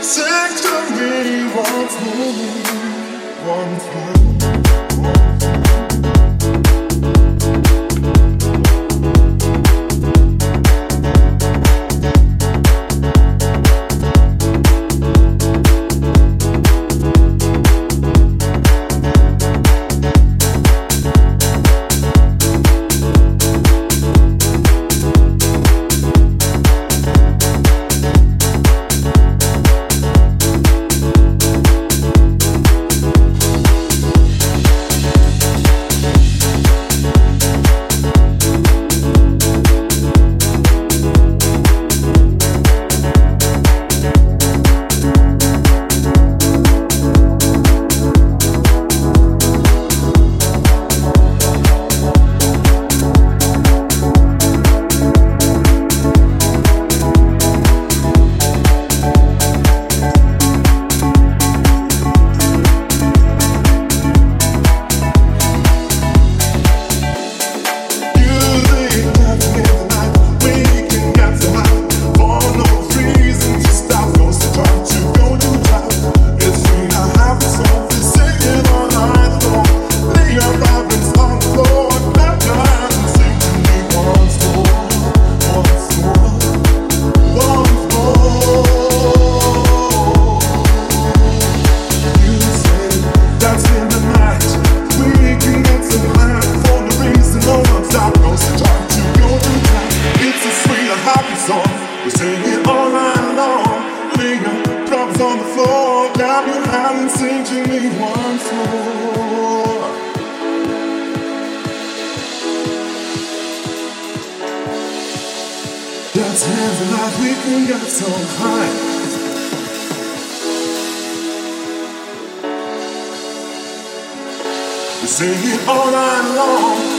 Sing to me once more, once more. times like we can get so high. Sing it all night long.